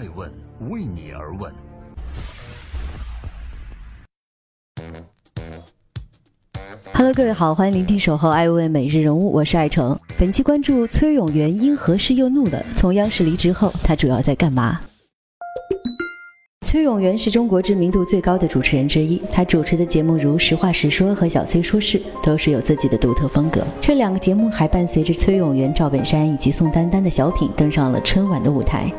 爱问为你而问。Hello，各位好，欢迎聆听《守候爱问每日人物》，我是爱成。本期关注崔永元因何事又怒了？从央视离职后，他主要在干嘛？崔永元是中国知名度最高的主持人之一，他主持的节目如《实话实说》和《小崔说事》都是有自己的独特风格。这两个节目还伴随着崔永元、赵本山以及宋丹丹的小品登上了春晚的舞台。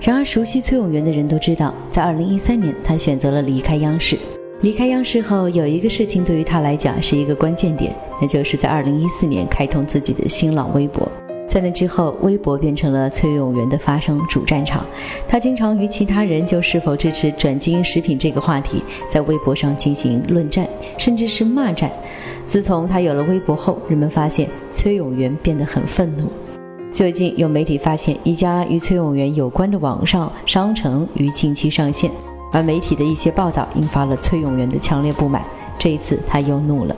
然而，熟悉崔永元的人都知道，在2013年，他选择了离开央视。离开央视后，有一个事情对于他来讲是一个关键点，那就是在2014年开通自己的新浪微博。在那之后，微博变成了崔永元的发声主战场。他经常与其他人就是否支持转基因食品这个话题，在微博上进行论战，甚至是骂战。自从他有了微博后，人们发现崔永元变得很愤怒。最近有媒体发现，一家与崔永元有关的网上商城于近期上线，而媒体的一些报道引发了崔永元的强烈不满。这一次，他又怒了。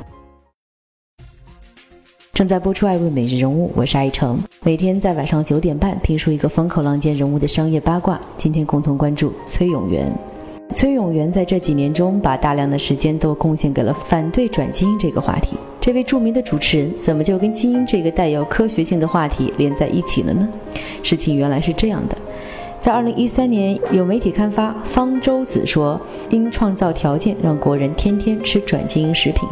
正在播出《爱问每日人物》，我是爱成，每天在晚上九点半评述一个风口浪尖人物的商业八卦。今天共同关注崔永元。崔永元在这几年中，把大量的时间都贡献给了反对转基因这个话题。这位著名的主持人，怎么就跟基因这个带有科学性的话题连在一起了呢？事情原来是这样的，在二零一三年，有媒体刊发方舟子说，应创造条件让国人天天吃转基因食品。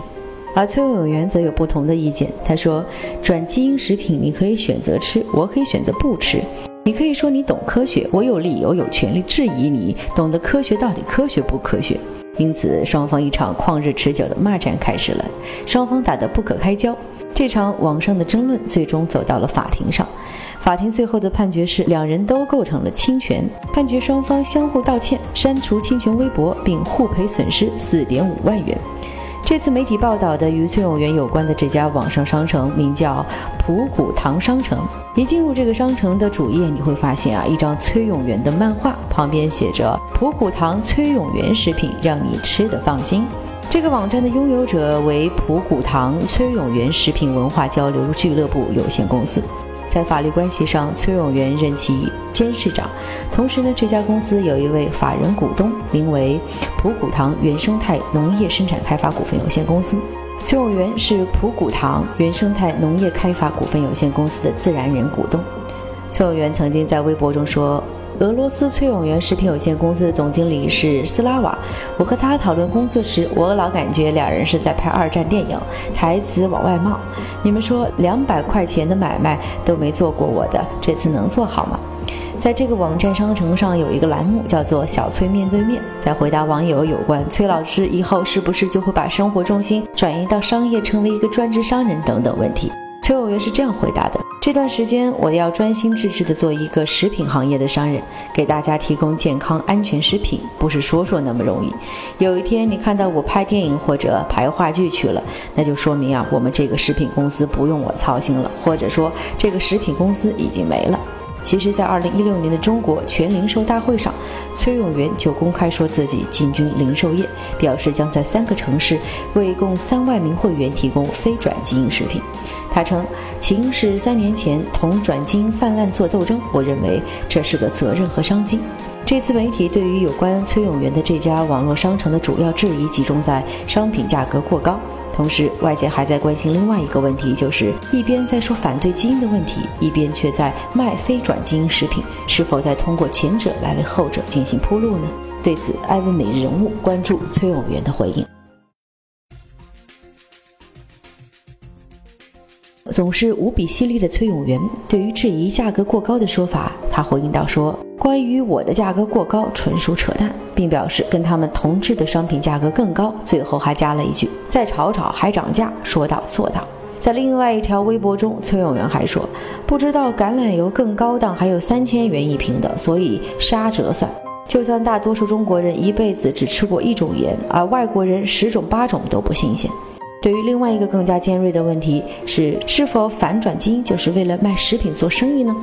而崔永元则有不同的意见。他说：“转基因食品你可以选择吃，我可以选择不吃。你可以说你懂科学，我有理由、有权利质疑你懂得科学到底科学不科学。”因此，双方一场旷日持久的骂战开始了，双方打得不可开交。这场网上的争论最终走到了法庭上。法庭最后的判决是，两人都构成了侵权，判决双方相互道歉、删除侵权微博，并互赔损失四点五万元。这次媒体报道的与崔永元有关的这家网上商城名叫普谷堂商城。一进入这个商城的主页，你会发现啊，一张崔永元的漫画，旁边写着“普谷堂崔永元食品，让你吃得放心”。这个网站的拥有者为普谷堂崔永元食品文化交流俱乐部有限公司。在法律关系上，崔永元任其监事长。同时呢，这家公司有一位法人股东，名为普谷堂原生态农业生产开发股份有限公司。崔永元是普谷堂原生态农业开发股份有限公司的自然人股东。崔永元曾经在微博中说。俄罗斯崔永元食品有限公司的总经理是斯拉瓦。我和他讨论工作时，我老感觉两人是在拍二战电影，台词往外冒。你们说两百块钱的买卖都没做过我的，这次能做好吗？在这个网站商城上有一个栏目叫做“小崔面对面”，在回答网友有关崔老师以后是不是就会把生活重心转移到商业，成为一个专职商人等等问题。崔永元是这样回答的：这段时间，我要专心致志地做一个食品行业的商人，给大家提供健康安全食品，不是说说那么容易。有一天你看到我拍电影或者排话剧去了，那就说明啊，我们这个食品公司不用我操心了，或者说这个食品公司已经没了。其实，在二零一六年的中国全零售大会上，崔永元就公开说自己进军零售业，表示将在三个城市为共三万名会员提供非转基因食品。他称：“起因是三年前同转基因泛滥做斗争，我认为这是个责任和商机。”这次媒体对于有关崔永元的这家网络商城的主要质疑集中在商品价格过高。同时，外界还在关心另外一个问题，就是一边在说反对基因的问题，一边却在卖非转基因食品，是否在通过前者来为后者进行铺路呢？对此，艾问每日人物关注崔永元的回应。总是无比犀利的崔永元，对于质疑价格过高的说法，他回应道说。关于我的价格过高，纯属扯淡，并表示跟他们同质的商品价格更高。最后还加了一句：“再炒炒还涨价。”说到做到。在另外一条微博中，崔永元还说：“不知道橄榄油更高档，还有三千元一瓶的，所以杀折算。就算大多数中国人一辈子只吃过一种盐，而外国人十种八种都不新鲜。”对于另外一个更加尖锐的问题是，是否反转基因就是为了卖食品做生意呢？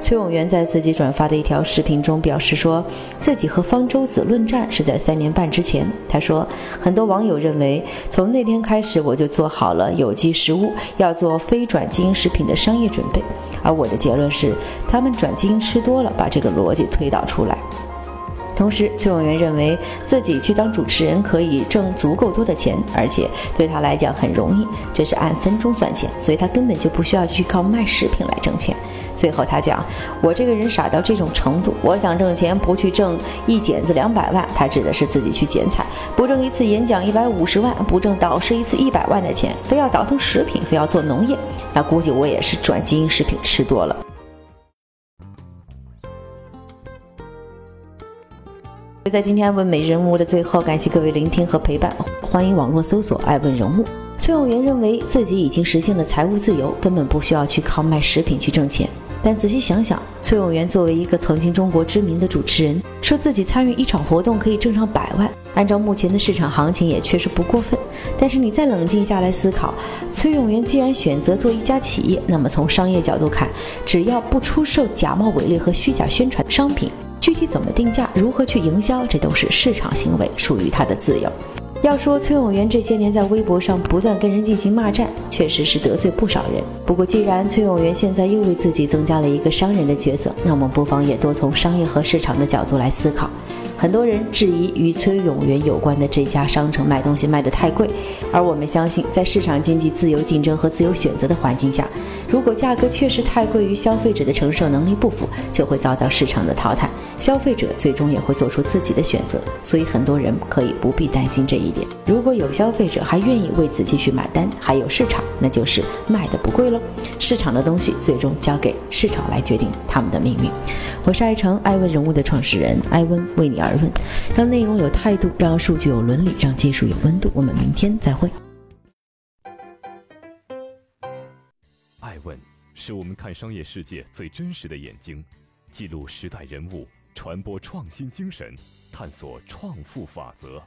崔永元在自己转发的一条视频中表示，说自己和方舟子论战是在三年半之前。他说，很多网友认为，从那天开始我就做好了有机食物要做非转基因食品的商业准备。而我的结论是，他们转基因吃多了，把这个逻辑推导出来。同时，崔永元认为自己去当主持人可以挣足够多的钱，而且对他来讲很容易，这是按分钟算钱，所以他根本就不需要去靠卖食品来挣钱。最后他讲：“我这个人傻到这种程度，我想挣钱不去挣一剪子两百万，他指的是自己去剪彩；不挣一次演讲一百五十万，不挣导师一次一百万的钱，非要倒腾食品，非要做农业，那估计我也是转基因食品吃多了。”在今天问美人物的最后，感谢各位聆听和陪伴。欢迎网络搜索“爱问人物”。崔永元认为自己已经实现了财务自由，根本不需要去靠卖食品去挣钱。但仔细想想，崔永元作为一个曾经中国知名的主持人，说自己参与一场活动可以挣上百万，按照目前的市场行情也确实不过分。但是你再冷静下来思考，崔永元既然选择做一家企业，那么从商业角度看，只要不出售假冒伪劣和虚假宣传商品。具体怎么定价，如何去营销，这都是市场行为，属于他的自由。要说崔永元这些年在微博上不断跟人进行骂战，确实是得罪不少人。不过，既然崔永元现在又为自己增加了一个商人的角色，那我们不妨也多从商业和市场的角度来思考。很多人质疑与崔永元有关的这家商城卖东西卖得太贵，而我们相信，在市场经济自由竞争和自由选择的环境下，如果价格确实太贵，与消费者的承受能力不符，就会遭到市场的淘汰。消费者最终也会做出自己的选择，所以很多人可以不必担心这一点。如果有消费者还愿意为此继续买单，还有市场，那就是卖的不贵喽。市场的东西最终交给市场来决定他们的命运。我是爱成爱问人物的创始人艾温，为你而而问，让内容有态度，让数据有伦理，让技术有温度。我们明天再会。爱问是我们看商业世界最真实的眼睛，记录时代人物。传播创新精神，探索创富法则。